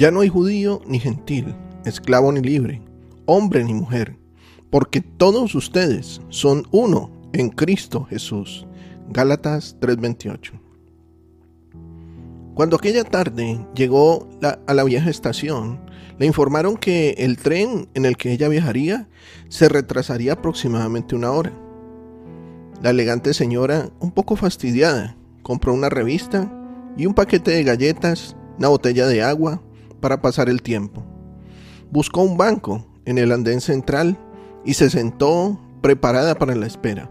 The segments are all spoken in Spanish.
Ya no hay judío ni gentil, esclavo ni libre, hombre ni mujer, porque todos ustedes son uno en Cristo Jesús. Gálatas 3:28. Cuando aquella tarde llegó a la vieja estación, le informaron que el tren en el que ella viajaría se retrasaría aproximadamente una hora. La elegante señora, un poco fastidiada, compró una revista y un paquete de galletas, una botella de agua para pasar el tiempo. Buscó un banco en el andén central y se sentó preparada para la espera.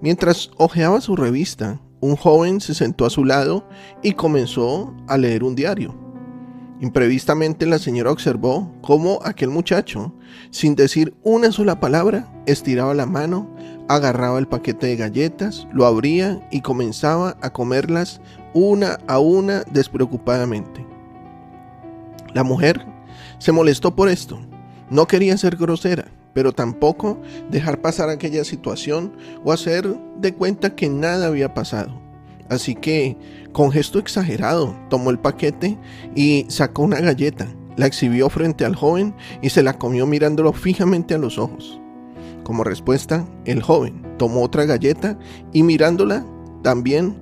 Mientras hojeaba su revista, un joven se sentó a su lado y comenzó a leer un diario. Imprevistamente la señora observó cómo aquel muchacho, sin decir una sola palabra, estiraba la mano, agarraba el paquete de galletas, lo abría y comenzaba a comerlas una a una despreocupadamente. La mujer se molestó por esto. No quería ser grosera, pero tampoco dejar pasar aquella situación o hacer de cuenta que nada había pasado. Así que, con gesto exagerado, tomó el paquete y sacó una galleta, la exhibió frente al joven y se la comió mirándolo fijamente a los ojos. Como respuesta, el joven tomó otra galleta y mirándola también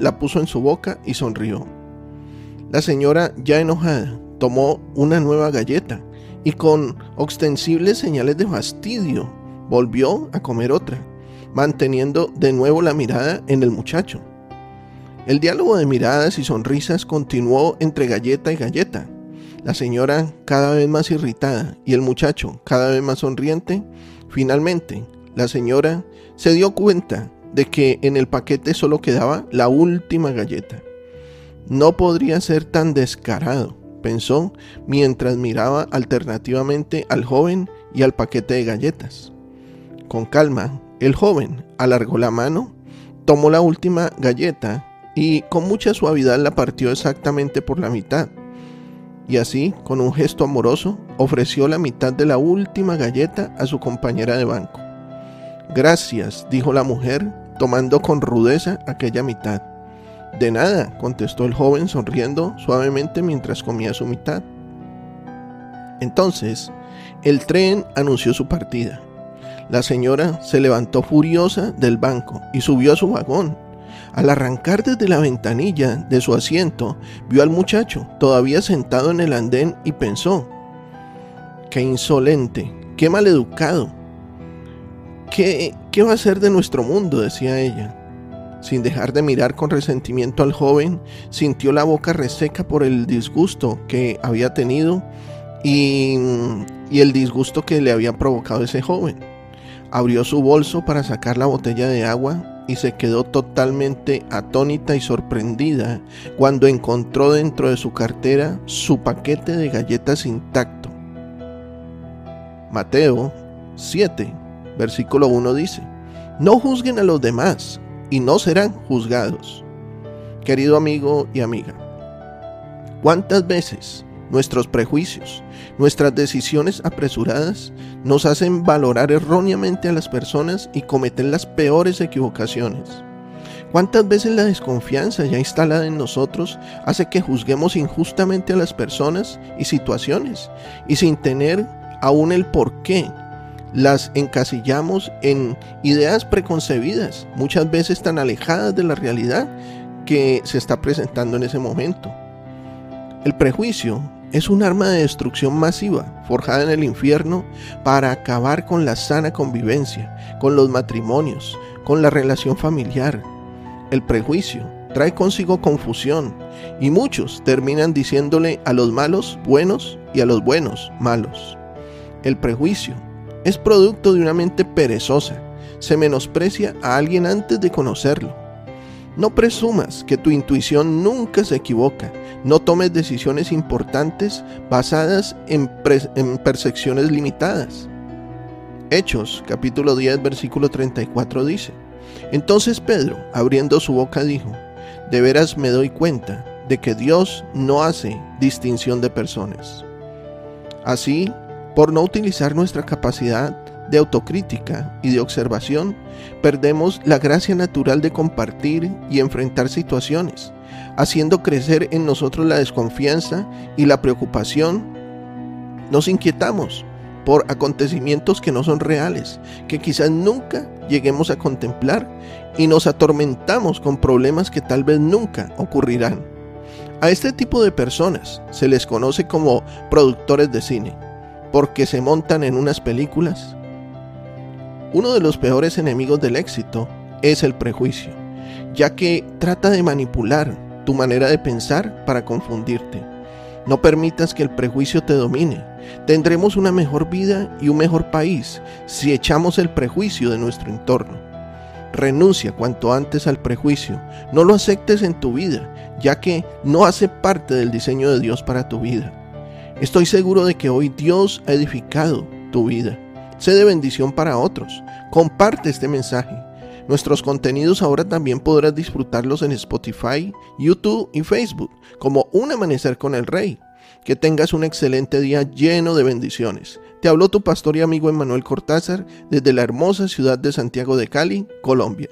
la puso en su boca y sonrió. La señora, ya enojada, tomó una nueva galleta y con ostensibles señales de fastidio volvió a comer otra, manteniendo de nuevo la mirada en el muchacho. El diálogo de miradas y sonrisas continuó entre galleta y galleta. La señora cada vez más irritada y el muchacho cada vez más sonriente. Finalmente, la señora se dio cuenta de que en el paquete solo quedaba la última galleta. No podría ser tan descarado, pensó mientras miraba alternativamente al joven y al paquete de galletas. Con calma, el joven alargó la mano, tomó la última galleta y con mucha suavidad la partió exactamente por la mitad. Y así, con un gesto amoroso, ofreció la mitad de la última galleta a su compañera de banco. Gracias, dijo la mujer, tomando con rudeza aquella mitad. De nada, contestó el joven sonriendo suavemente mientras comía su mitad. Entonces, el tren anunció su partida. La señora se levantó furiosa del banco y subió a su vagón. Al arrancar desde la ventanilla de su asiento, vio al muchacho todavía sentado en el andén y pensó, qué insolente, qué maleducado, qué, qué va a ser de nuestro mundo, decía ella. Sin dejar de mirar con resentimiento al joven, sintió la boca reseca por el disgusto que había tenido y, el disgusto que le había provocado ese joven. Abrió su bolso para sacar la botella de agua y se quedó totalmente atónita y sorprendida cuando encontró dentro de su cartera su paquete de galletas intacto. Mateo 7, versículo 1 dice, No juzguen a los demás y no serán juzgados. Querido amigo y amiga, ¿cuántas veces nuestros prejuicios, nuestras decisiones apresuradas nos hacen valorar erróneamente a las personas y cometer las peores equivocaciones? ¿Cuántas veces la desconfianza ya instalada en nosotros hace que juzguemos injustamente a las personas y situaciones y sin tener aún el por qué las encasillamos en ideas preconcebidas, muchas veces tan alejadas de la realidad que se está presentando en ese momento? El prejuicio es un arma de destrucción masiva forjada en el infierno para acabar con la sana convivencia, con los matrimonios, con la relación familiar. El prejuicio trae consigo confusión y muchos terminan diciéndole a los malos buenos y a los buenos malos. El prejuicio es producto de una mente perezosa, se menosprecia a alguien antes de conocerlo. No presumas que tu intuición nunca se equivoca. No tomes decisiones importantes basadas en, percepciones limitadas. Hechos capítulo 10 versículo 34 dice, Entonces Pedro, abriendo su boca, dijo, De veras me doy cuenta de que Dios no hace distinción de personas. Así, por no utilizar nuestra capacidad de autocrítica y de observación, perdemos la gracia natural de compartir y enfrentar situaciones, haciendo crecer en nosotros la desconfianza y la preocupación. Nos inquietamos por acontecimientos que no son reales, que quizás nunca lleguemos a contemplar y nos atormentamos con problemas que tal vez nunca ocurrirán. A este tipo de personas se les conoce como productores de cine, porque se montan en unas películas. Uno de los peores enemigos del éxito es el prejuicio, ya que trata de manipular tu manera de pensar para confundirte. No permitas que el prejuicio te domine. Tendremos una mejor vida y un mejor país si echamos el prejuicio de nuestro entorno. Renuncia cuanto antes al prejuicio. No lo aceptes en tu vida, ya que no hace parte del diseño de Dios para tu vida. Estoy seguro de que hoy Dios ha edificado tu vida. Sé de bendición para otros. Comparte este mensaje. Nuestros contenidos ahora también podrás disfrutarlos en Spotify, YouTube y Facebook, como Un Amanecer con el Rey. Que tengas un excelente día lleno de bendiciones. Te habló tu pastor y amigo Emanuel Cortázar desde la hermosa ciudad de Santiago de Cali, Colombia.